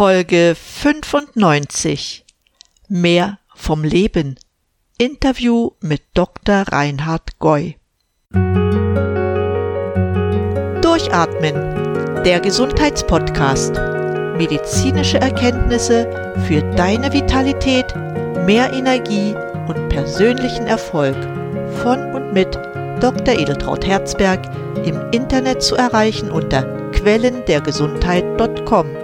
Folge 95 Mehr vom Leben. Interview mit Dr. Reinhard Goy. Durchatmen. Der Gesundheitspodcast. Medizinische Erkenntnisse für deine Vitalität, mehr Energie und persönlichen Erfolg. Von und mit Dr. Edeltraut Herzberg im Internet zu erreichen unter quellendergesundheit.com.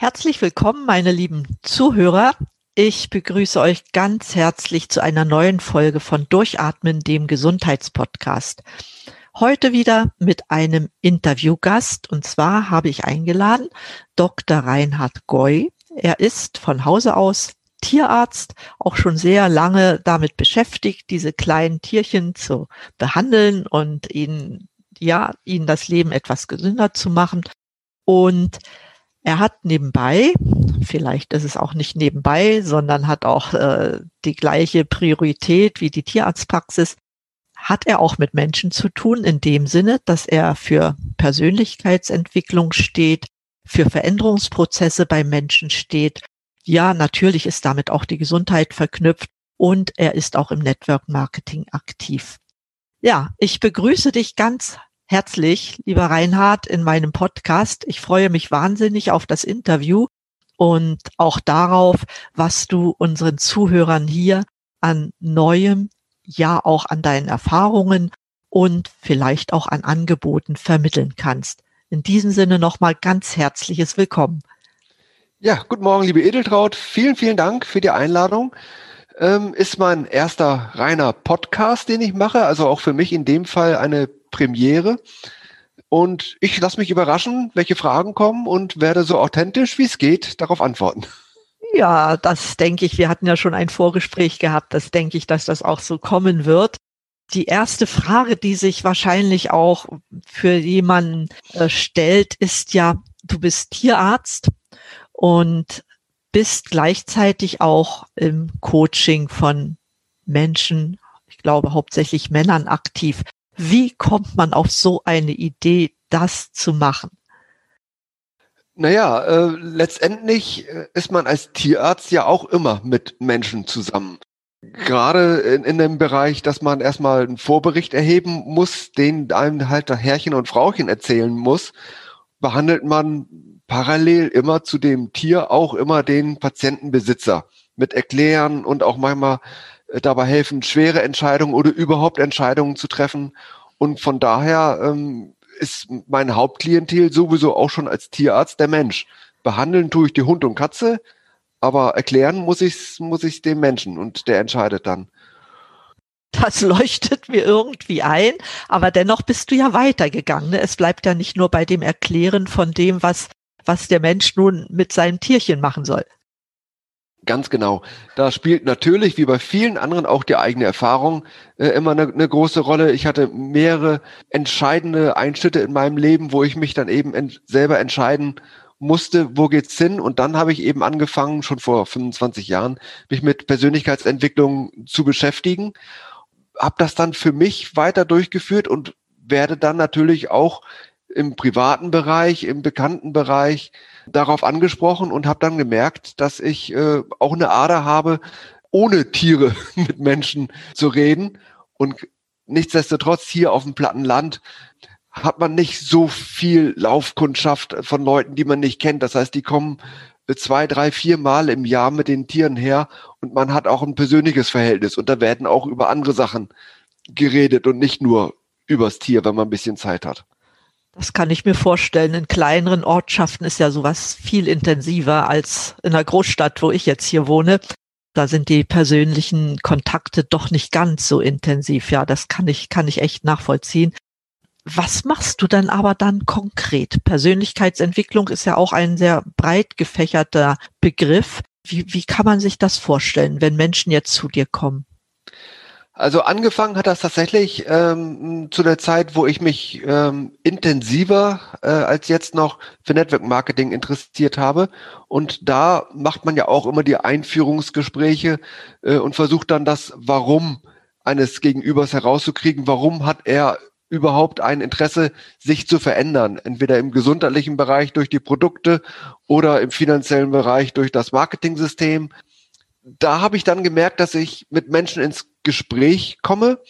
Herzlich willkommen, meine lieben Zuhörer. Ich begrüße euch ganz herzlich zu einer neuen Folge von Durchatmen, dem Gesundheitspodcast. Heute wieder mit einem Interviewgast und zwar habe ich eingeladen Dr. Reinhard Goy. Er ist von Hause aus Tierarzt, auch schon sehr lange damit beschäftigt, diese kleinen Tierchen zu behandeln und ihnen, ja, ihnen das Leben etwas gesünder zu machen. Und er hat nebenbei, vielleicht ist es auch nicht nebenbei, sondern hat auch äh, die gleiche Priorität wie die Tierarztpraxis, hat er auch mit Menschen zu tun, in dem Sinne, dass er für Persönlichkeitsentwicklung steht, für Veränderungsprozesse bei Menschen steht. Ja, natürlich ist damit auch die Gesundheit verknüpft und er ist auch im Network Marketing aktiv. Ja, ich begrüße dich ganz herzlich, lieber Reinhard, in meinem Podcast. Ich freue mich wahnsinnig auf das Interview und auch darauf, was du unseren Zuhörern hier an Neuem, ja auch an deinen Erfahrungen und vielleicht auch an Angeboten vermitteln kannst. In diesem Sinne nochmal ganz herzliches Willkommen. Ja, guten Morgen, liebe Edeltraut. Vielen, vielen Dank für die Einladung. Ähm, ist mein erster reiner Podcast, den ich mache, also auch für mich in dem Fall eine Premiere. Und ich lasse mich überraschen, welche Fragen kommen und werde so authentisch, wie es geht, darauf antworten. Ja, das denke ich. Wir hatten ja schon ein Vorgespräch gehabt. Das denke ich, dass das auch so kommen wird. Die erste Frage, die sich wahrscheinlich auch für jemanden äh, stellt, ist ja, du bist Tierarzt und bist gleichzeitig auch im Coaching von Menschen, ich glaube hauptsächlich Männern aktiv. Wie kommt man auf so eine Idee, das zu machen? Naja, äh, letztendlich äh, ist man als Tierarzt ja auch immer mit Menschen zusammen. Gerade in, in dem Bereich, dass man erstmal einen Vorbericht erheben muss, den einem halt der Herrchen und Frauchen erzählen muss, behandelt man parallel immer zu dem Tier auch immer den Patientenbesitzer mit erklären und auch manchmal dabei helfen, schwere Entscheidungen oder überhaupt Entscheidungen zu treffen. Und von daher ähm, ist mein Hauptklientel sowieso auch schon als Tierarzt der Mensch. Behandeln tue ich die Hund und Katze, aber erklären muss ich muss ich dem Menschen und der entscheidet dann. Das leuchtet mir irgendwie ein, aber dennoch bist du ja weitergegangen. Ne? Es bleibt ja nicht nur bei dem Erklären von dem, was, was der Mensch nun mit seinem Tierchen machen soll. Ganz genau. Da spielt natürlich, wie bei vielen anderen, auch die eigene Erfahrung äh, immer eine, eine, große Rolle. Ich hatte mehrere entscheidende Einschnitte in meinem Leben, wo ich mich dann eben ent selber entscheiden musste, wo geht's hin? Und dann habe ich eben angefangen, schon vor 25 Jahren, mich mit Persönlichkeitsentwicklung zu beschäftigen. Habe das dann für mich weiter durchgeführt und werde dann natürlich auch im privaten Bereich, im bekannten Bereich darauf angesprochen und habe dann gemerkt, dass ich äh, auch eine Ader habe, ohne Tiere mit Menschen zu reden. Und nichtsdestotrotz hier auf dem platten Land hat man nicht so viel Laufkundschaft von Leuten, die man nicht kennt. Das heißt, die kommen zwei, drei, vier Mal im Jahr mit den Tieren her und man hat auch ein persönliches Verhältnis und da werden auch über andere Sachen geredet und nicht nur übers Tier, wenn man ein bisschen Zeit hat. Das kann ich mir vorstellen. In kleineren Ortschaften ist ja sowas viel intensiver als in einer Großstadt, wo ich jetzt hier wohne. Da sind die persönlichen Kontakte doch nicht ganz so intensiv. Ja, das kann ich, kann ich echt nachvollziehen. Was machst du dann aber dann konkret? Persönlichkeitsentwicklung ist ja auch ein sehr breit gefächerter Begriff. Wie, wie kann man sich das vorstellen, wenn Menschen jetzt zu dir kommen? Also angefangen hat das tatsächlich ähm, zu der Zeit, wo ich mich ähm, intensiver äh, als jetzt noch für Network Marketing interessiert habe. Und da macht man ja auch immer die Einführungsgespräche äh, und versucht dann das Warum eines Gegenübers herauszukriegen. Warum hat er überhaupt ein Interesse, sich zu verändern. Entweder im gesundheitlichen Bereich durch die Produkte oder im finanziellen Bereich durch das Marketing-System. Da habe ich dann gemerkt, dass ich mit Menschen ins Gespräch komme.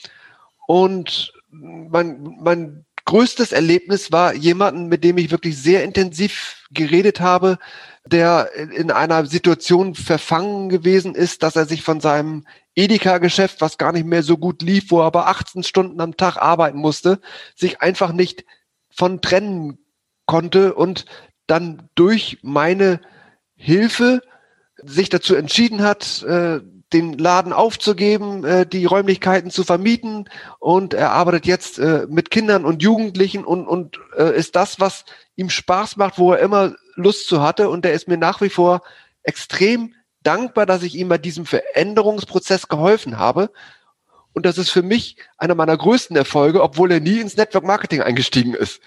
Und mein, mein größtes Erlebnis war jemanden, mit dem ich wirklich sehr intensiv geredet habe, der in einer Situation verfangen gewesen ist, dass er sich von seinem Edeka-Geschäft, was gar nicht mehr so gut lief, wo er aber 18 Stunden am Tag arbeiten musste, sich einfach nicht von trennen konnte und dann durch meine Hilfe sich dazu entschieden hat, äh, den Laden aufzugeben, äh, die Räumlichkeiten zu vermieten und er arbeitet jetzt äh, mit Kindern und Jugendlichen und, und ist das, was ihm Spaß macht, wo er immer Lust zu hatte und der ist mir nach wie vor extrem dankbar, dass ich ihm bei diesem Veränderungsprozess geholfen habe. Und das ist für mich einer meiner größten Erfolge, obwohl er nie ins Network Marketing eingestiegen ist.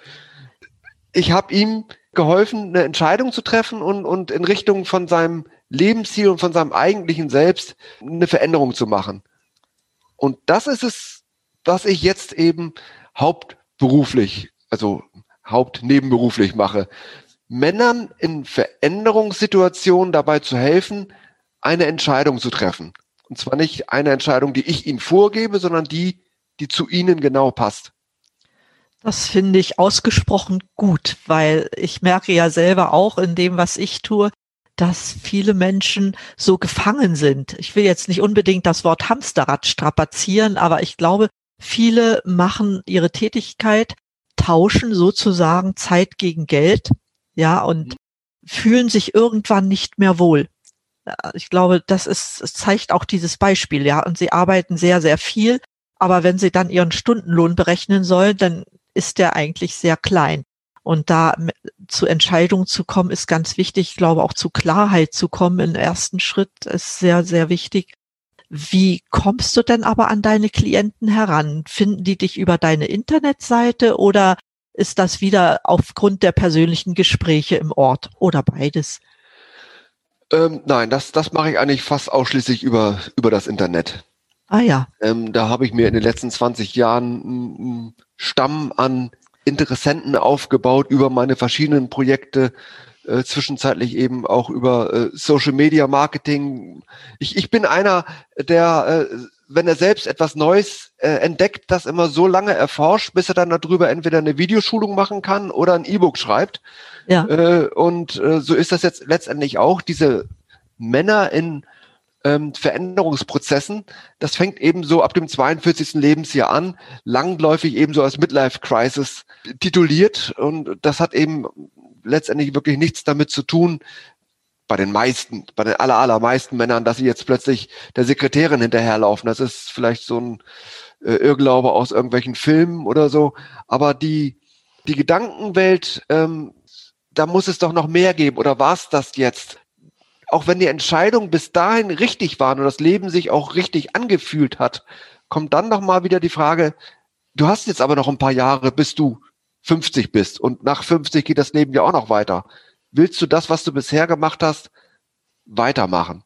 Ich habe ihm geholfen, eine Entscheidung zu treffen und, und in Richtung von seinem Lebensziel und von seinem eigentlichen Selbst eine Veränderung zu machen. Und das ist es, was ich jetzt eben hauptberuflich, also hauptnebenberuflich mache. Männern in Veränderungssituationen dabei zu helfen, eine Entscheidung zu treffen. Und zwar nicht eine Entscheidung, die ich ihnen vorgebe, sondern die, die zu ihnen genau passt. Das finde ich ausgesprochen gut, weil ich merke ja selber auch in dem, was ich tue, dass viele Menschen so gefangen sind. Ich will jetzt nicht unbedingt das Wort Hamsterrad strapazieren, aber ich glaube, viele machen ihre Tätigkeit, tauschen sozusagen Zeit gegen Geld ja, und mhm. fühlen sich irgendwann nicht mehr wohl. Ich glaube, das ist, es zeigt auch dieses Beispiel, ja, und sie arbeiten sehr, sehr viel, aber wenn sie dann ihren Stundenlohn berechnen sollen, dann ist der eigentlich sehr klein. Und da zu Entscheidungen zu kommen, ist ganz wichtig. Ich glaube, auch zu Klarheit zu kommen im ersten Schritt ist sehr, sehr wichtig. Wie kommst du denn aber an deine Klienten heran? Finden die dich über deine Internetseite oder ist das wieder aufgrund der persönlichen Gespräche im Ort oder beides? Ähm, nein, das, das mache ich eigentlich fast ausschließlich über, über das Internet. Ah ja. Ähm, da habe ich mir in den letzten 20 Jahren einen Stamm an Interessenten aufgebaut über meine verschiedenen Projekte, äh, zwischenzeitlich eben auch über äh, Social Media Marketing. Ich, ich bin einer, der äh, wenn er selbst etwas Neues äh, entdeckt, das immer so lange erforscht, bis er dann darüber entweder eine Videoschulung machen kann oder ein E-Book schreibt. Ja. Äh, und äh, so ist das jetzt letztendlich auch. Diese Männer in ähm, Veränderungsprozessen, das fängt eben so ab dem 42. Lebensjahr an, langläufig eben so als Midlife Crisis tituliert. Und das hat eben letztendlich wirklich nichts damit zu tun, bei den meisten, bei den aller, allermeisten Männern, dass sie jetzt plötzlich der Sekretärin hinterherlaufen. Das ist vielleicht so ein äh, Irrglaube aus irgendwelchen Filmen oder so. Aber die, die Gedankenwelt, ähm, da muss es doch noch mehr geben. Oder war es das jetzt? Auch wenn die Entscheidungen bis dahin richtig waren und das Leben sich auch richtig angefühlt hat, kommt dann noch mal wieder die Frage, du hast jetzt aber noch ein paar Jahre, bis du 50 bist. Und nach 50 geht das Leben ja auch noch weiter willst du das, was du bisher gemacht hast, weitermachen?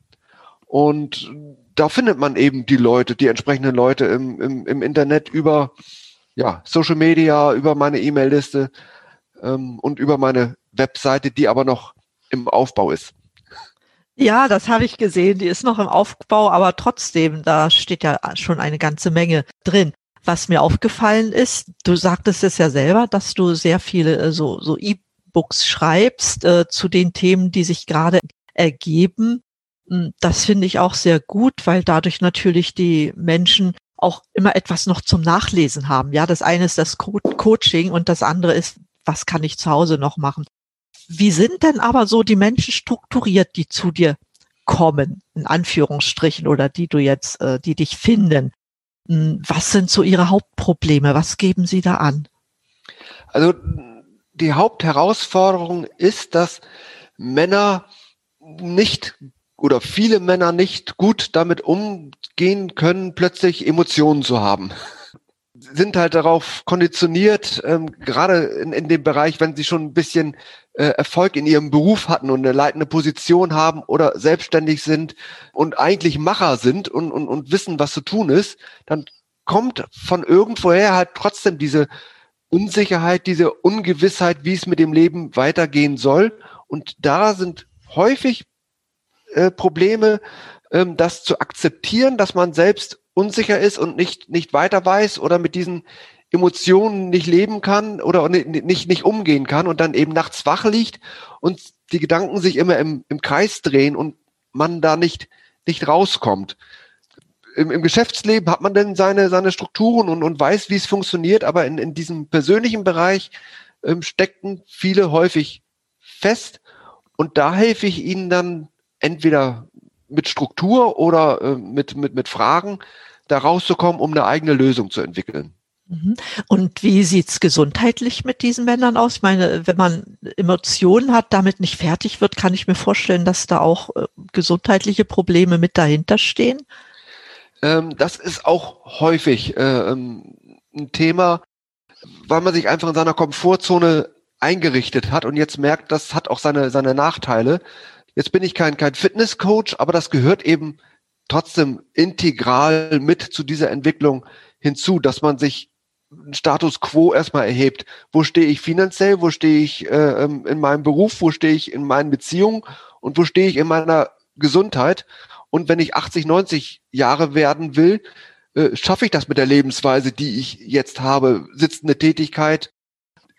Und da findet man eben die Leute, die entsprechenden Leute im, im, im Internet über ja, Social Media, über meine E-Mail-Liste ähm, und über meine Webseite, die aber noch im Aufbau ist. Ja, das habe ich gesehen. Die ist noch im Aufbau, aber trotzdem, da steht ja schon eine ganze Menge drin. Was mir aufgefallen ist, du sagtest es ja selber, dass du sehr viele äh, so, so E Books schreibst äh, zu den Themen, die sich gerade ergeben. Hm, das finde ich auch sehr gut, weil dadurch natürlich die Menschen auch immer etwas noch zum Nachlesen haben. Ja, das eine ist das Co Coaching und das andere ist, was kann ich zu Hause noch machen? Wie sind denn aber so die Menschen strukturiert, die zu dir kommen, in Anführungsstrichen, oder die du jetzt, äh, die dich finden? Hm, was sind so ihre Hauptprobleme? Was geben sie da an? Also die Hauptherausforderung ist, dass Männer nicht oder viele Männer nicht gut damit umgehen können, plötzlich Emotionen zu haben. Sind halt darauf konditioniert, ähm, gerade in, in dem Bereich, wenn sie schon ein bisschen äh, Erfolg in ihrem Beruf hatten und eine leitende Position haben oder selbstständig sind und eigentlich Macher sind und, und, und wissen, was zu tun ist, dann kommt von irgendwoher halt trotzdem diese Unsicherheit, diese Ungewissheit, wie es mit dem Leben weitergehen soll. Und da sind häufig äh, Probleme, ähm, das zu akzeptieren, dass man selbst unsicher ist und nicht, nicht weiter weiß oder mit diesen Emotionen nicht leben kann oder nicht, nicht, umgehen kann und dann eben nachts wach liegt und die Gedanken sich immer im, im Kreis drehen und man da nicht, nicht rauskommt. Im, Im Geschäftsleben hat man denn seine, seine Strukturen und, und weiß, wie es funktioniert, aber in, in diesem persönlichen Bereich ähm, steckten viele häufig fest und da helfe ich ihnen dann entweder mit Struktur oder äh, mit, mit, mit Fragen da rauszukommen, um eine eigene Lösung zu entwickeln. Mhm. Und wie sieht's gesundheitlich mit diesen Männern aus? Ich meine, wenn man Emotionen hat, damit nicht fertig wird, kann ich mir vorstellen, dass da auch äh, gesundheitliche Probleme mit dahinter stehen. Ähm, das ist auch häufig äh, ähm, ein Thema, weil man sich einfach in seiner Komfortzone eingerichtet hat und jetzt merkt, das hat auch seine, seine Nachteile. Jetzt bin ich kein, kein Fitnesscoach, aber das gehört eben trotzdem integral mit zu dieser Entwicklung hinzu, dass man sich Status quo erstmal erhebt. Wo stehe ich finanziell? Wo stehe ich äh, ähm, in meinem Beruf? Wo stehe ich in meinen Beziehungen? Und wo stehe ich in meiner Gesundheit? Und wenn ich 80, 90 Jahre werden will, äh, schaffe ich das mit der Lebensweise, die ich jetzt habe? Sitzende Tätigkeit,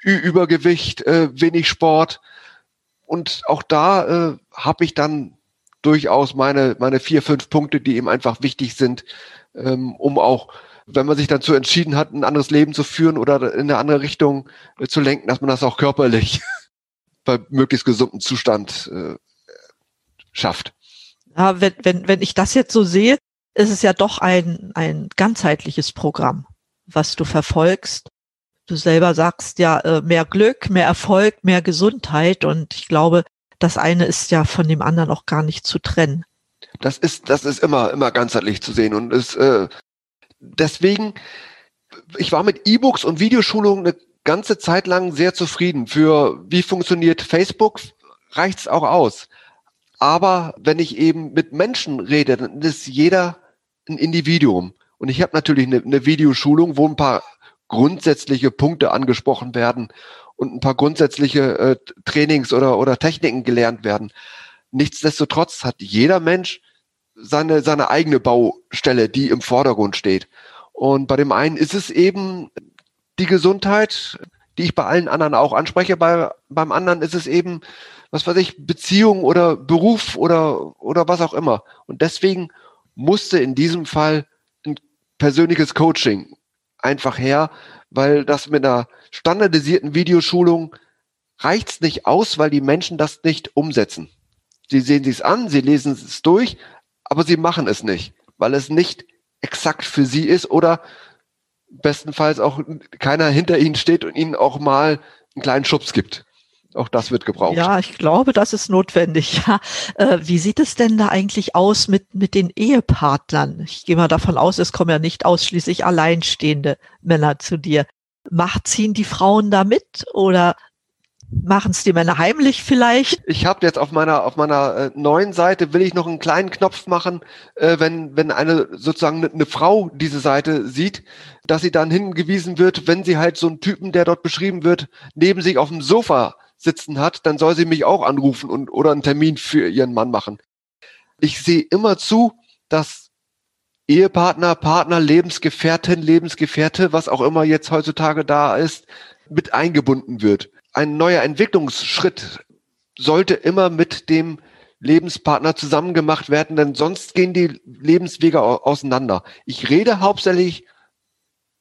Ü Übergewicht, äh, wenig Sport. Und auch da äh, habe ich dann durchaus meine, meine vier, fünf Punkte, die eben einfach wichtig sind, ähm, um auch wenn man sich dazu entschieden hat, ein anderes Leben zu führen oder in eine andere Richtung äh, zu lenken, dass man das auch körperlich bei möglichst gesundem Zustand äh, schafft. Ja, wenn, wenn, wenn ich das jetzt so sehe, ist es ja doch ein, ein ganzheitliches Programm, was du verfolgst. Du selber sagst ja äh, mehr Glück, mehr Erfolg, mehr Gesundheit und ich glaube, das eine ist ja von dem anderen auch gar nicht zu trennen. Das ist, das ist immer, immer ganzheitlich zu sehen und es, äh, deswegen, ich war mit E-Books und Videoschulungen eine ganze Zeit lang sehr zufrieden. Für wie funktioniert Facebook, reicht's auch aus. Aber wenn ich eben mit Menschen rede, dann ist jeder ein Individuum. Und ich habe natürlich eine, eine Videoschulung, wo ein paar grundsätzliche Punkte angesprochen werden und ein paar grundsätzliche äh, Trainings oder, oder Techniken gelernt werden. Nichtsdestotrotz hat jeder Mensch seine, seine eigene Baustelle, die im Vordergrund steht. Und bei dem einen ist es eben die Gesundheit, die ich bei allen anderen auch anspreche. Bei, beim anderen ist es eben, was weiß ich, Beziehung oder Beruf oder, oder was auch immer. Und deswegen musste in diesem Fall ein persönliches Coaching einfach her, weil das mit einer standardisierten Videoschulung reicht's nicht aus, weil die Menschen das nicht umsetzen. Sie sehen sich's an, sie lesen es durch, aber sie machen es nicht, weil es nicht exakt für sie ist oder bestenfalls auch keiner hinter ihnen steht und ihnen auch mal einen kleinen Schubs gibt. Auch das wird gebraucht. Ja, ich glaube, das ist notwendig. Ja. Äh, wie sieht es denn da eigentlich aus mit, mit den Ehepartnern? Ich gehe mal davon aus, es kommen ja nicht ausschließlich alleinstehende Männer zu dir. Macht, ziehen die Frauen da mit oder Machen es die Männer heimlich vielleicht? Ich habe jetzt auf meiner auf meiner äh, neuen Seite will ich noch einen kleinen Knopf machen, äh, wenn wenn eine sozusagen eine, eine Frau diese Seite sieht, dass sie dann hingewiesen wird, wenn sie halt so einen Typen, der dort beschrieben wird, neben sich auf dem Sofa sitzen hat, dann soll sie mich auch anrufen und oder einen Termin für ihren Mann machen. Ich sehe immer zu, dass Ehepartner, Partner, Lebensgefährtin, Lebensgefährte, was auch immer jetzt heutzutage da ist, mit eingebunden wird ein neuer Entwicklungsschritt sollte immer mit dem Lebenspartner zusammen gemacht werden, denn sonst gehen die Lebenswege auseinander. Ich rede hauptsächlich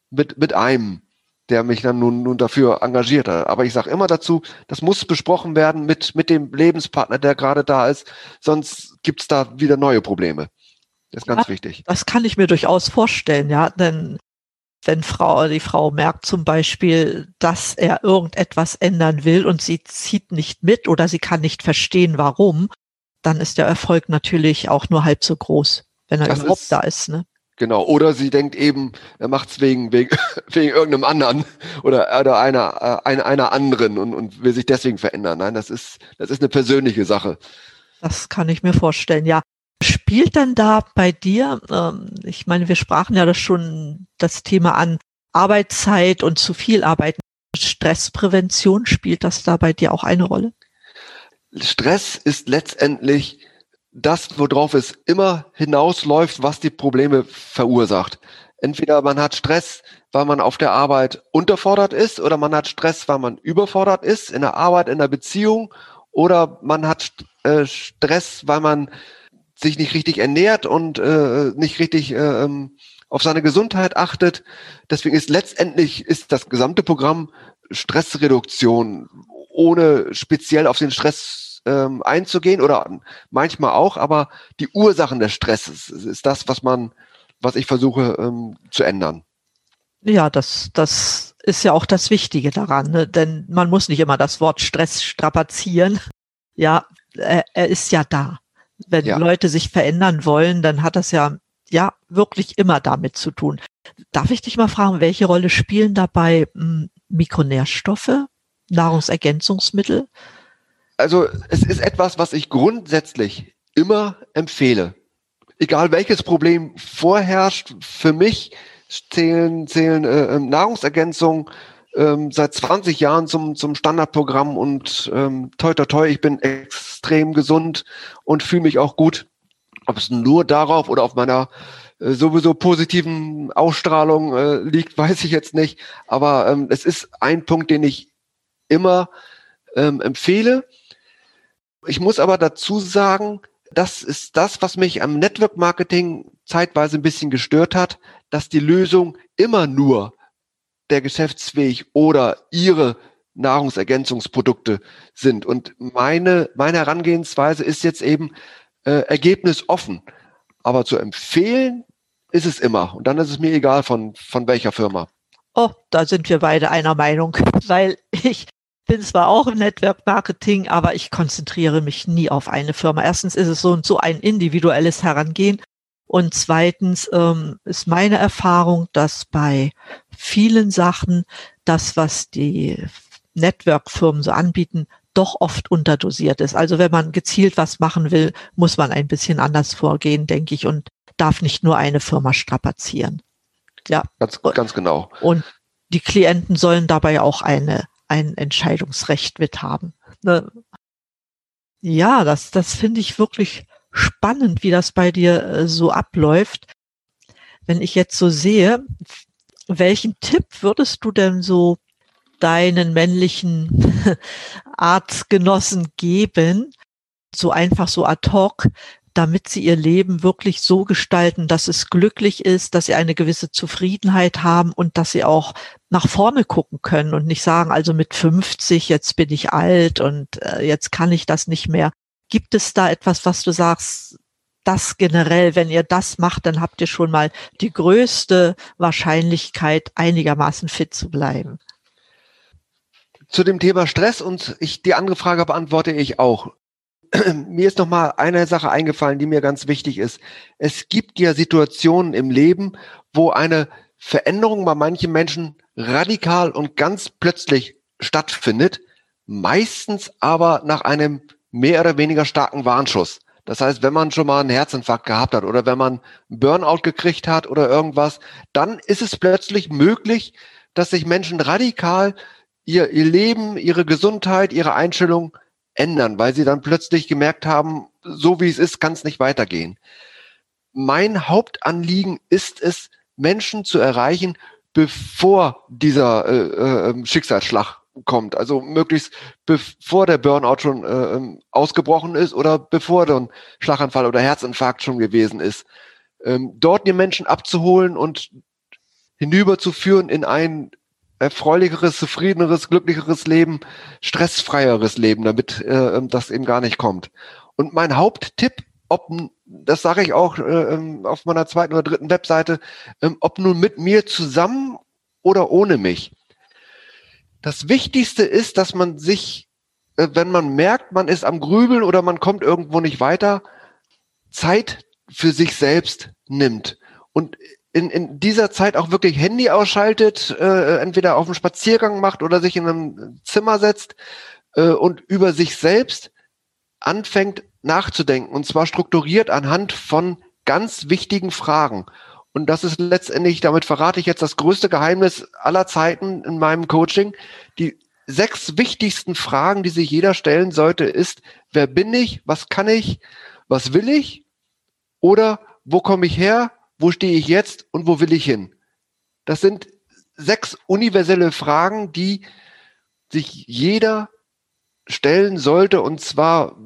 mit, mit einem, der mich dann nun, nun dafür engagiert hat. Aber ich sage immer dazu, das muss besprochen werden mit, mit dem Lebenspartner, der gerade da ist, sonst gibt's da wieder neue Probleme. Das ist ganz ja, wichtig. Das kann ich mir durchaus vorstellen, ja, denn wenn Frau, die Frau merkt zum Beispiel, dass er irgendetwas ändern will und sie zieht nicht mit oder sie kann nicht verstehen, warum, dann ist der Erfolg natürlich auch nur halb so groß, wenn er das überhaupt ist, da ist. Ne? Genau, oder sie denkt eben, er macht es wegen, wegen, wegen irgendeinem anderen oder, oder einer, äh, einer, einer anderen und, und will sich deswegen verändern. Nein, das ist, das ist eine persönliche Sache. Das kann ich mir vorstellen, ja. Spielt dann da bei dir, ähm, ich meine, wir sprachen ja das schon das Thema an, Arbeitszeit und zu viel Arbeiten, Stressprävention, spielt das da bei dir auch eine Rolle? Stress ist letztendlich das, worauf es immer hinausläuft, was die Probleme verursacht. Entweder man hat Stress, weil man auf der Arbeit unterfordert ist, oder man hat Stress, weil man überfordert ist in der Arbeit, in der Beziehung, oder man hat äh, Stress, weil man sich nicht richtig ernährt und äh, nicht richtig äh, ähm, auf seine Gesundheit achtet. Deswegen ist letztendlich ist das gesamte Programm Stressreduktion, ohne speziell auf den Stress ähm, einzugehen oder manchmal auch, aber die Ursachen des Stresses ist das, was man, was ich versuche ähm, zu ändern. Ja, das, das ist ja auch das Wichtige daran, ne? denn man muss nicht immer das Wort Stress strapazieren. Ja, er, er ist ja da. Wenn ja. Leute sich verändern wollen, dann hat das ja, ja, wirklich immer damit zu tun. Darf ich dich mal fragen, welche Rolle spielen dabei hm, Mikronährstoffe, Nahrungsergänzungsmittel? Also es ist etwas, was ich grundsätzlich immer empfehle. Egal welches Problem vorherrscht, für mich zählen, zählen äh, ähm, Nahrungsergänzungen ähm, seit 20 Jahren zum, zum Standardprogramm und ähm, toi toi toi, ich bin extrem gesund und fühle mich auch gut. Ob es nur darauf oder auf meiner äh, sowieso positiven Ausstrahlung äh, liegt, weiß ich jetzt nicht. Aber ähm, es ist ein Punkt, den ich immer ähm, empfehle. Ich muss aber dazu sagen, das ist das, was mich am Network Marketing zeitweise ein bisschen gestört hat, dass die Lösung immer nur der Geschäftsweg oder ihre Nahrungsergänzungsprodukte sind. Und meine, meine Herangehensweise ist jetzt eben äh, ergebnisoffen. Aber zu empfehlen ist es immer. Und dann ist es mir egal von, von welcher Firma. Oh, da sind wir beide einer Meinung, weil ich bin zwar auch im Network Marketing, aber ich konzentriere mich nie auf eine Firma. Erstens ist es so und so ein individuelles Herangehen. Und zweitens ähm, ist meine Erfahrung, dass bei vielen Sachen das, was die Network-Firmen so anbieten, doch oft unterdosiert ist. Also wenn man gezielt was machen will, muss man ein bisschen anders vorgehen, denke ich, und darf nicht nur eine Firma strapazieren. Ja. Ganz, ganz genau. Und die Klienten sollen dabei auch eine, ein Entscheidungsrecht mit haben. Ne? Ja, das, das finde ich wirklich spannend, wie das bei dir äh, so abläuft. Wenn ich jetzt so sehe, welchen Tipp würdest du denn so deinen männlichen Artgenossen geben, so einfach so ad hoc, damit sie ihr Leben wirklich so gestalten, dass es glücklich ist, dass sie eine gewisse Zufriedenheit haben und dass sie auch nach vorne gucken können und nicht sagen, also mit 50, jetzt bin ich alt und äh, jetzt kann ich das nicht mehr. Gibt es da etwas, was du sagst, das generell, wenn ihr das macht, dann habt ihr schon mal die größte Wahrscheinlichkeit, einigermaßen fit zu bleiben? Zu dem Thema Stress und ich, die andere Frage beantworte ich auch. mir ist noch mal eine Sache eingefallen, die mir ganz wichtig ist. Es gibt ja Situationen im Leben, wo eine Veränderung bei manchen Menschen radikal und ganz plötzlich stattfindet, meistens aber nach einem mehr oder weniger starken Warnschuss. Das heißt, wenn man schon mal einen Herzinfarkt gehabt hat oder wenn man Burnout gekriegt hat oder irgendwas, dann ist es plötzlich möglich, dass sich Menschen radikal ihr, ihr Leben, ihre Gesundheit, ihre Einstellung ändern, weil sie dann plötzlich gemerkt haben, so wie es ist, kann es nicht weitergehen. Mein Hauptanliegen ist es, Menschen zu erreichen, bevor dieser äh, äh, Schicksalsschlag kommt. Also möglichst bevor der Burnout schon äh, ähm, ausgebrochen ist oder bevor dann Schlaganfall oder Herzinfarkt schon gewesen ist. Ähm, dort die Menschen abzuholen und hinüberzuführen in ein erfreulicheres, zufriedeneres, glücklicheres Leben, stressfreieres Leben, damit äh, ähm, das eben gar nicht kommt. Und mein Haupttipp, ob, das sage ich auch äh, ähm, auf meiner zweiten oder dritten Webseite, äh, ob nun mit mir zusammen oder ohne mich. Das Wichtigste ist, dass man sich, äh, wenn man merkt, man ist am Grübeln oder man kommt irgendwo nicht weiter, Zeit für sich selbst nimmt und in, in dieser Zeit auch wirklich Handy ausschaltet, äh, entweder auf einen Spaziergang macht oder sich in einem Zimmer setzt äh, und über sich selbst anfängt nachzudenken und zwar strukturiert anhand von ganz wichtigen Fragen. Und das ist letztendlich, damit verrate ich jetzt das größte Geheimnis aller Zeiten in meinem Coaching. Die sechs wichtigsten Fragen, die sich jeder stellen sollte, ist, wer bin ich, was kann ich, was will ich oder wo komme ich her, wo stehe ich jetzt und wo will ich hin. Das sind sechs universelle Fragen, die sich jeder stellen sollte und zwar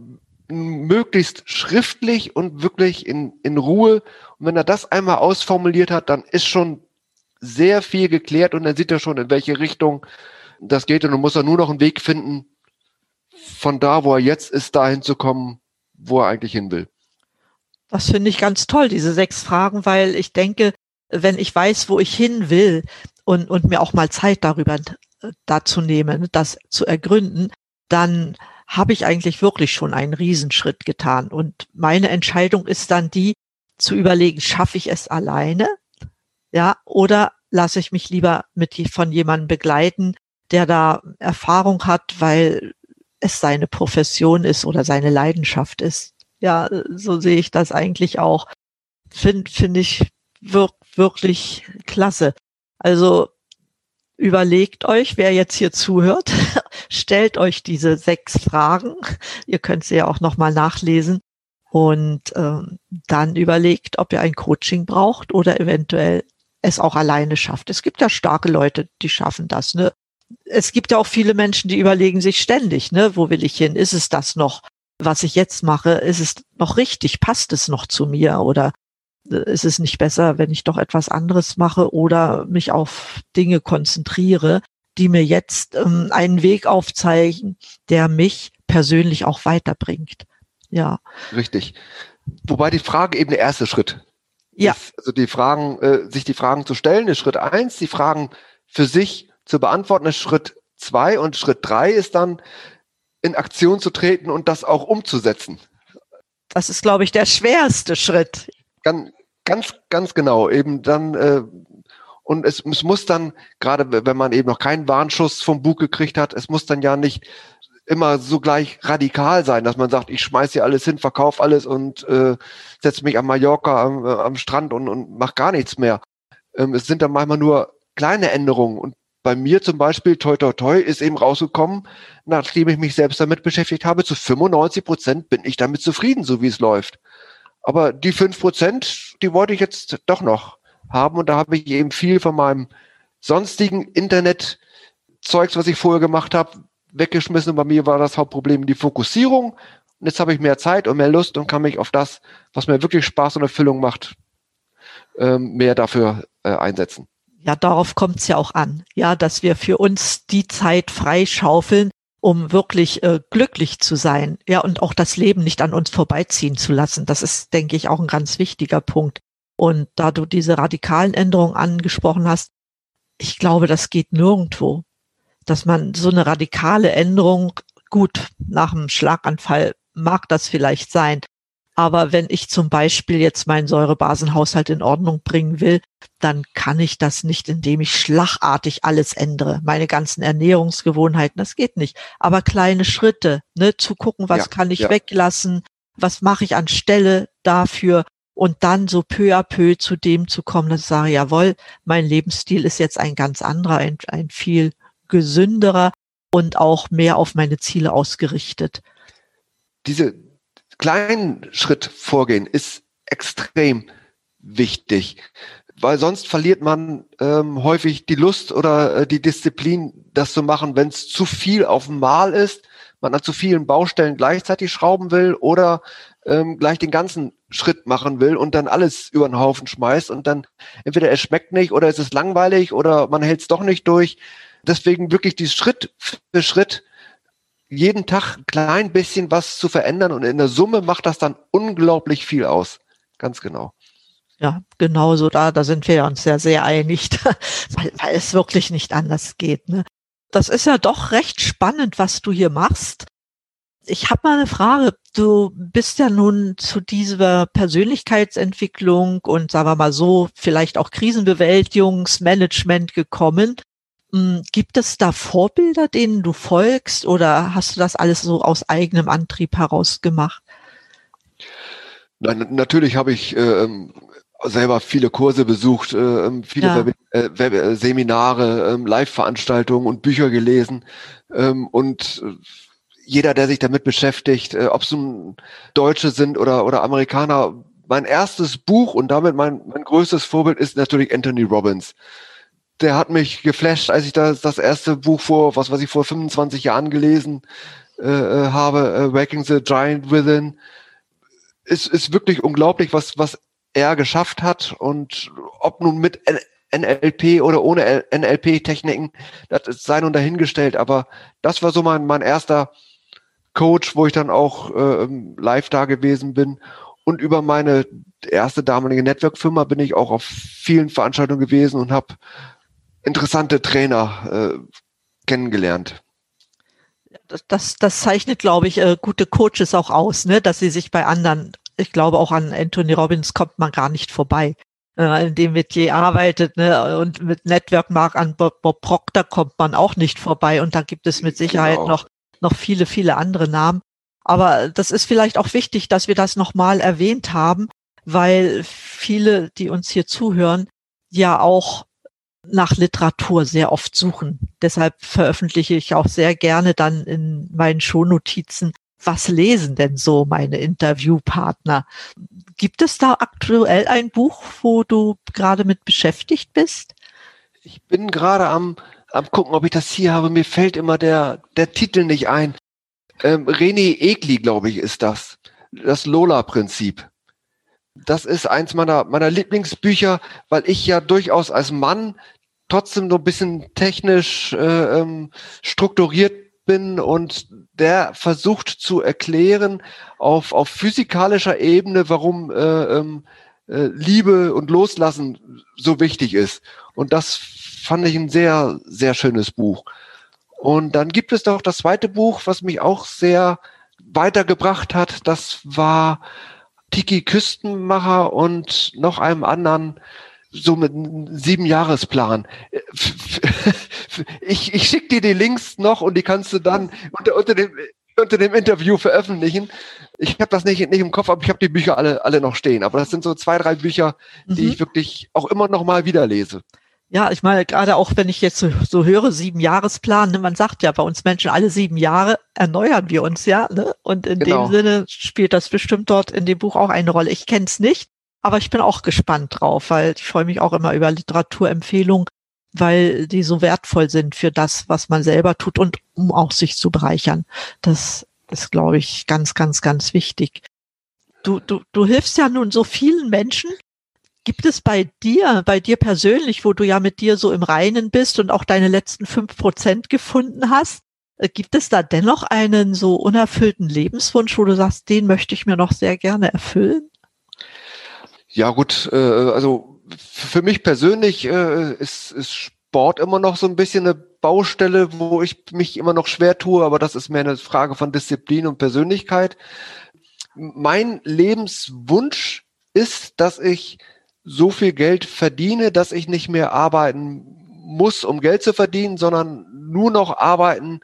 möglichst schriftlich und wirklich in, in Ruhe. Und wenn er das einmal ausformuliert hat, dann ist schon sehr viel geklärt und dann sieht er schon, in welche Richtung das geht. Und dann muss er nur noch einen Weg finden, von da, wo er jetzt ist, dahin zu kommen, wo er eigentlich hin will. Das finde ich ganz toll, diese sechs Fragen, weil ich denke, wenn ich weiß, wo ich hin will und, und mir auch mal Zeit darüber äh, dazu nehmen, das zu ergründen, dann habe ich eigentlich wirklich schon einen Riesenschritt getan. Und meine Entscheidung ist dann die, zu überlegen, schaffe ich es alleine? Ja, oder lasse ich mich lieber mit von jemandem begleiten, der da Erfahrung hat, weil es seine Profession ist oder seine Leidenschaft ist. Ja, so sehe ich das eigentlich auch. Finde find ich wir wirklich klasse. Also überlegt euch, wer jetzt hier zuhört, stellt euch diese sechs Fragen. Ihr könnt sie ja auch nochmal nachlesen. Und ähm, dann überlegt, ob ihr ein Coaching braucht oder eventuell es auch alleine schafft. Es gibt ja starke Leute, die schaffen das. Ne? Es gibt ja auch viele Menschen, die überlegen sich ständig, ne, wo will ich hin? Ist es das noch, was ich jetzt mache? Ist es noch richtig? Passt es noch zu mir? Oder ist es nicht besser, wenn ich doch etwas anderes mache oder mich auf Dinge konzentriere, die mir jetzt ähm, einen Weg aufzeigen, der mich persönlich auch weiterbringt. Ja. Richtig. Wobei die Frage eben der erste Schritt. Ja. Ist, also die Fragen, äh, sich die Fragen zu stellen, ist Schritt eins, die Fragen für sich zu beantworten, ist Schritt zwei und Schritt drei ist dann in Aktion zu treten und das auch umzusetzen. Das ist, glaube ich, der schwerste Schritt. Ganz, ganz, ganz genau. Eben dann, äh, und es, es muss dann, gerade wenn man eben noch keinen Warnschuss vom Bug gekriegt hat, es muss dann ja nicht immer so gleich radikal sein, dass man sagt, ich schmeiß hier alles hin, verkauf alles und äh, setze mich am Mallorca am, äh, am Strand und, und mach gar nichts mehr. Ähm, es sind dann manchmal nur kleine Änderungen und bei mir zum Beispiel, toi toi toi, ist eben rausgekommen, nachdem ich mich selbst damit beschäftigt habe, zu 95 Prozent bin ich damit zufrieden, so wie es läuft. Aber die fünf Prozent, die wollte ich jetzt doch noch haben. Und da habe ich eben viel von meinem sonstigen Internet-Zeugs, was ich vorher gemacht habe, weggeschmissen. Und bei mir war das Hauptproblem die Fokussierung. Und jetzt habe ich mehr Zeit und mehr Lust und kann mich auf das, was mir wirklich Spaß und Erfüllung macht, ähm, mehr dafür äh, einsetzen. Ja, darauf kommt es ja auch an, ja, dass wir für uns die Zeit freischaufeln, um wirklich äh, glücklich zu sein, ja, und auch das Leben nicht an uns vorbeiziehen zu lassen. Das ist, denke ich, auch ein ganz wichtiger Punkt. Und da du diese radikalen Änderungen angesprochen hast, ich glaube, das geht nirgendwo, dass man so eine radikale Änderung, gut, nach einem Schlaganfall mag das vielleicht sein, aber wenn ich zum Beispiel jetzt meinen Säurebasenhaushalt in Ordnung bringen will, dann kann ich das nicht, indem ich schlagartig alles ändere. Meine ganzen Ernährungsgewohnheiten, das geht nicht. Aber kleine Schritte, ne, zu gucken, was ja, kann ich ja. weglassen, was mache ich anstelle dafür und dann so peu à peu zu dem zu kommen, dass ich sage, jawohl, mein Lebensstil ist jetzt ein ganz anderer, ein, ein viel gesünderer und auch mehr auf meine Ziele ausgerichtet. Diese, kleinen Schritt vorgehen ist extrem wichtig, weil sonst verliert man ähm, häufig die Lust oder äh, die Disziplin, das zu machen, wenn es zu viel auf dem Mal ist, man an zu vielen Baustellen gleichzeitig schrauben will oder ähm, gleich den ganzen Schritt machen will und dann alles über den Haufen schmeißt und dann entweder es schmeckt nicht oder es ist langweilig oder man hält es doch nicht durch. Deswegen wirklich die Schritt für Schritt jeden Tag ein klein bisschen was zu verändern und in der Summe macht das dann unglaublich viel aus. Ganz genau. Ja, genau so da, da sind wir uns ja sehr einig, weil, weil es wirklich nicht anders geht. Ne? Das ist ja doch recht spannend, was du hier machst. Ich habe mal eine Frage. Du bist ja nun zu dieser Persönlichkeitsentwicklung und sagen wir mal so, vielleicht auch Krisenbewältigungsmanagement gekommen gibt es da Vorbilder, denen du folgst oder hast du das alles so aus eigenem Antrieb heraus gemacht? Nein, natürlich habe ich äh, selber viele Kurse besucht, äh, viele ja. Web äh, Web äh, Seminare, äh, Live-Veranstaltungen und Bücher gelesen. Ähm, und jeder, der sich damit beschäftigt, ob es nun Deutsche sind oder, oder Amerikaner, mein erstes Buch und damit mein, mein größtes Vorbild ist natürlich Anthony Robbins. Der hat mich geflasht, als ich das, das erste Buch vor, was weiß ich, vor 25 Jahren gelesen äh, äh, habe, äh, Waking the Giant Within. Es ist wirklich unglaublich, was, was er geschafft hat und ob nun mit NLP oder ohne NLP-Techniken, das sei nun dahingestellt, aber das war so mein, mein erster Coach, wo ich dann auch äh, live da gewesen bin. Und über meine erste damalige Network-Firma bin ich auch auf vielen Veranstaltungen gewesen und habe interessante Trainer äh, kennengelernt. Das, das, das zeichnet, glaube ich, äh, gute Coaches auch aus, ne? dass sie sich bei anderen ich glaube, auch an Anthony Robbins kommt man gar nicht vorbei. Äh, in dem Metier arbeitet, ne, und mit Network Mark an Bob, Bob, Proctor kommt man auch nicht vorbei. Und da gibt es mit Sicherheit genau. noch, noch viele, viele andere Namen. Aber das ist vielleicht auch wichtig, dass wir das nochmal erwähnt haben, weil viele, die uns hier zuhören, ja auch nach Literatur sehr oft suchen. Deshalb veröffentliche ich auch sehr gerne dann in meinen Shownotizen was lesen denn so meine Interviewpartner? Gibt es da aktuell ein Buch, wo du gerade mit beschäftigt bist? Ich bin gerade am, am gucken, ob ich das hier habe. Mir fällt immer der, der Titel nicht ein. Ähm, René Egli, glaube ich, ist das. Das Lola-Prinzip. Das ist eins meiner, meiner Lieblingsbücher, weil ich ja durchaus als Mann trotzdem so ein bisschen technisch äh, ähm, strukturiert bin und der versucht zu erklären auf, auf physikalischer Ebene, warum äh, ähm, äh, Liebe und Loslassen so wichtig ist. Und das fand ich ein sehr, sehr schönes Buch. Und dann gibt es noch das zweite Buch, was mich auch sehr weitergebracht hat. Das war Tiki Küstenmacher und noch einem anderen so mit einem Siebenjahresplan. Ich, ich schicke dir die Links noch und die kannst du dann unter, unter, dem, unter dem Interview veröffentlichen. Ich habe das nicht, nicht im Kopf, aber ich habe die Bücher alle, alle noch stehen. Aber das sind so zwei, drei Bücher, die mhm. ich wirklich auch immer noch mal wieder lese. Ja, ich meine, gerade auch wenn ich jetzt so, so höre, sieben Jahresplan, ne, man sagt ja bei uns Menschen, alle sieben Jahre erneuern wir uns ja. Ne? Und in genau. dem Sinne spielt das bestimmt dort in dem Buch auch eine Rolle. Ich kenne es nicht, aber ich bin auch gespannt drauf, weil ich freue mich auch immer über Literaturempfehlungen, weil die so wertvoll sind für das, was man selber tut und um auch sich zu bereichern. Das ist, glaube ich, ganz, ganz, ganz wichtig. Du, du, du hilfst ja nun so vielen Menschen. Gibt es bei dir, bei dir persönlich, wo du ja mit dir so im Reinen bist und auch deine letzten fünf Prozent gefunden hast, äh, gibt es da dennoch einen so unerfüllten Lebenswunsch, wo du sagst, den möchte ich mir noch sehr gerne erfüllen? Ja gut, äh, also für mich persönlich äh, ist, ist Sport immer noch so ein bisschen eine Baustelle, wo ich mich immer noch schwer tue, aber das ist mehr eine Frage von Disziplin und Persönlichkeit. Mein Lebenswunsch ist, dass ich so viel Geld verdiene, dass ich nicht mehr arbeiten muss, um Geld zu verdienen, sondern nur noch arbeiten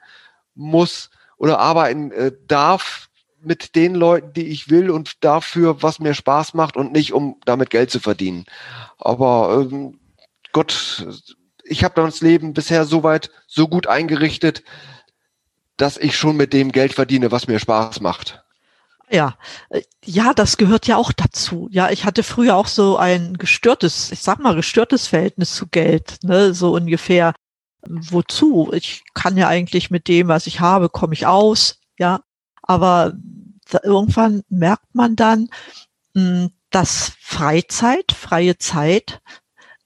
muss oder arbeiten äh, darf, mit den Leuten, die ich will und dafür, was mir Spaß macht und nicht, um damit Geld zu verdienen. Aber ähm, Gott, ich habe das Leben bisher so weit, so gut eingerichtet, dass ich schon mit dem Geld verdiene, was mir Spaß macht. Ja, äh, ja, das gehört ja auch dazu. Ja, ich hatte früher auch so ein gestörtes, ich sag mal, gestörtes Verhältnis zu Geld, ne, so ungefähr. Wozu? Ich kann ja eigentlich mit dem, was ich habe, komme ich aus, ja. Aber irgendwann merkt man dann, hm, dass Freizeit, freie Zeit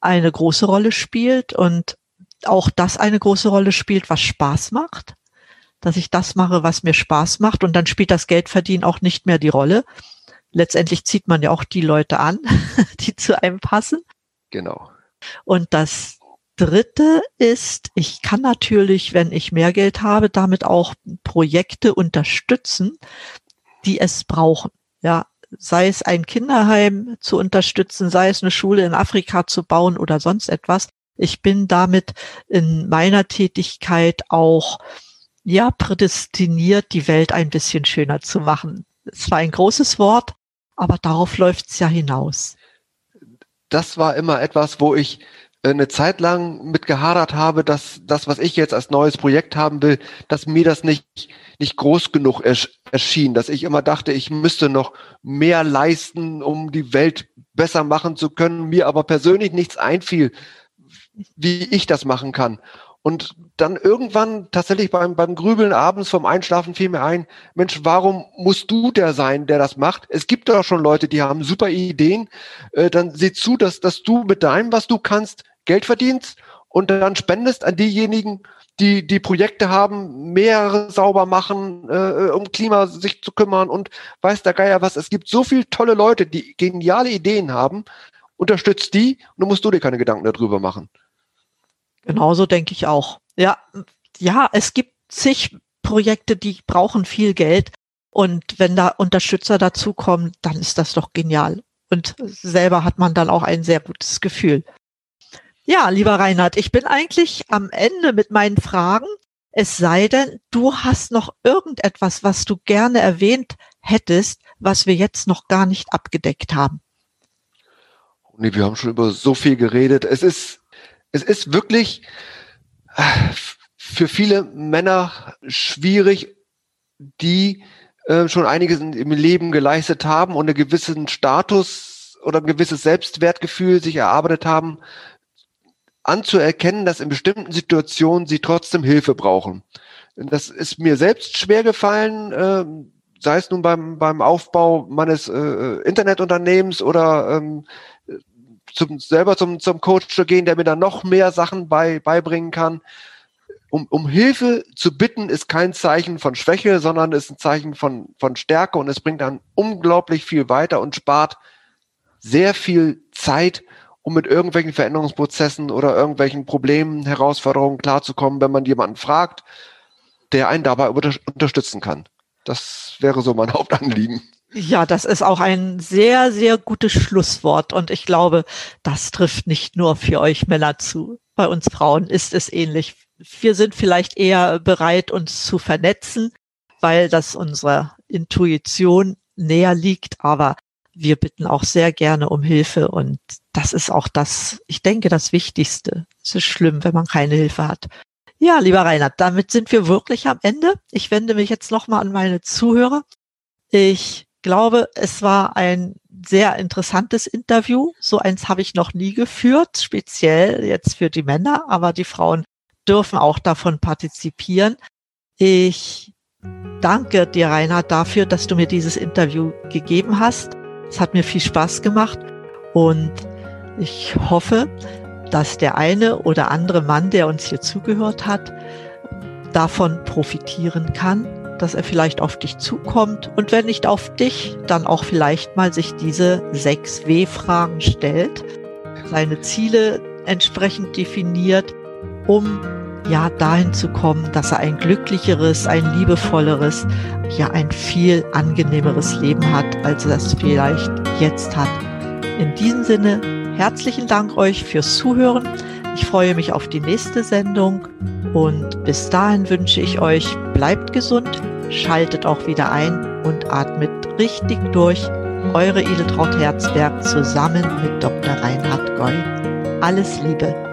eine große Rolle spielt und auch das eine große Rolle spielt, was Spaß macht, dass ich das mache, was mir Spaß macht und dann spielt das Geldverdienen auch nicht mehr die Rolle. Letztendlich zieht man ja auch die Leute an, die zu einem passen. Genau. Und das Dritte ist, ich kann natürlich, wenn ich mehr Geld habe, damit auch Projekte unterstützen, die es brauchen. Ja, sei es ein Kinderheim zu unterstützen, sei es eine Schule in Afrika zu bauen oder sonst etwas. ich bin damit in meiner Tätigkeit auch ja prädestiniert, die Welt ein bisschen schöner zu machen. Es war ein großes Wort, aber darauf läuft es ja hinaus. Das war immer etwas, wo ich eine Zeit lang mit gehadert habe, dass das, was ich jetzt als neues Projekt haben will, dass mir das nicht, nicht groß genug erschien, dass ich immer dachte, ich müsste noch mehr leisten, um die Welt besser machen zu können, mir aber persönlich nichts einfiel, wie ich das machen kann. Und dann irgendwann tatsächlich beim, beim Grübeln abends vom Einschlafen fiel mir ein, Mensch, warum musst du der sein, der das macht? Es gibt doch schon Leute, die haben super Ideen. Äh, dann sieh zu, dass, dass du mit deinem, was du kannst, Geld verdienst und dann spendest an diejenigen, die die Projekte haben, Meere sauber machen, äh, um Klima sich zu kümmern und weiß der Geier was. Es gibt so viele tolle Leute, die geniale Ideen haben. Unterstützt die und dann musst du dir keine Gedanken darüber machen. Genauso denke ich auch. Ja, ja, es gibt zig Projekte, die brauchen viel Geld. Und wenn da Unterstützer dazukommen, dann ist das doch genial. Und selber hat man dann auch ein sehr gutes Gefühl. Ja, lieber Reinhard, ich bin eigentlich am Ende mit meinen Fragen. Es sei denn, du hast noch irgendetwas, was du gerne erwähnt hättest, was wir jetzt noch gar nicht abgedeckt haben. Nee, wir haben schon über so viel geredet. Es ist, es ist wirklich äh, für viele Männer schwierig, die äh, schon einiges im Leben geleistet haben und einen gewissen Status oder ein gewisses Selbstwertgefühl sich erarbeitet haben, anzuerkennen, dass in bestimmten Situationen sie trotzdem Hilfe brauchen. Das ist mir selbst schwer gefallen, äh, sei es nun beim, beim Aufbau meines äh, Internetunternehmens oder ähm, zum, selber zum, zum Coach zu gehen, der mir dann noch mehr Sachen bei, beibringen kann. Um, um Hilfe zu bitten, ist kein Zeichen von Schwäche, sondern ist ein Zeichen von, von Stärke und es bringt dann unglaublich viel weiter und spart sehr viel Zeit um mit irgendwelchen Veränderungsprozessen oder irgendwelchen Problemen, Herausforderungen klarzukommen, wenn man jemanden fragt, der einen dabei unter unterstützen kann. Das wäre so mein Hauptanliegen. Ja, das ist auch ein sehr, sehr gutes Schlusswort. Und ich glaube, das trifft nicht nur für euch Männer zu. Bei uns Frauen ist es ähnlich. Wir sind vielleicht eher bereit, uns zu vernetzen, weil das unserer Intuition näher liegt. Aber wir bitten auch sehr gerne um Hilfe und das ist auch das, ich denke, das Wichtigste. Es ist schlimm, wenn man keine Hilfe hat. Ja, lieber Reinhard, damit sind wir wirklich am Ende. Ich wende mich jetzt nochmal an meine Zuhörer. Ich glaube, es war ein sehr interessantes Interview. So eins habe ich noch nie geführt, speziell jetzt für die Männer, aber die Frauen dürfen auch davon partizipieren. Ich danke dir, Reinhard, dafür, dass du mir dieses Interview gegeben hast. Es hat mir viel Spaß gemacht und ich hoffe, dass der eine oder andere Mann, der uns hier zugehört hat, davon profitieren kann, dass er vielleicht auf dich zukommt und wenn nicht auf dich, dann auch vielleicht mal sich diese sechs W-Fragen stellt, seine Ziele entsprechend definiert, um ja dahin zu kommen, dass er ein glücklicheres, ein liebevolleres, ja ein viel angenehmeres Leben hat, als er es vielleicht jetzt hat. In diesem Sinne, herzlichen Dank euch fürs Zuhören. Ich freue mich auf die nächste Sendung und bis dahin wünsche ich euch, bleibt gesund, schaltet auch wieder ein und atmet richtig durch. Eure Edeltraut Herzberg zusammen mit Dr. Reinhard Goy. Alles Liebe.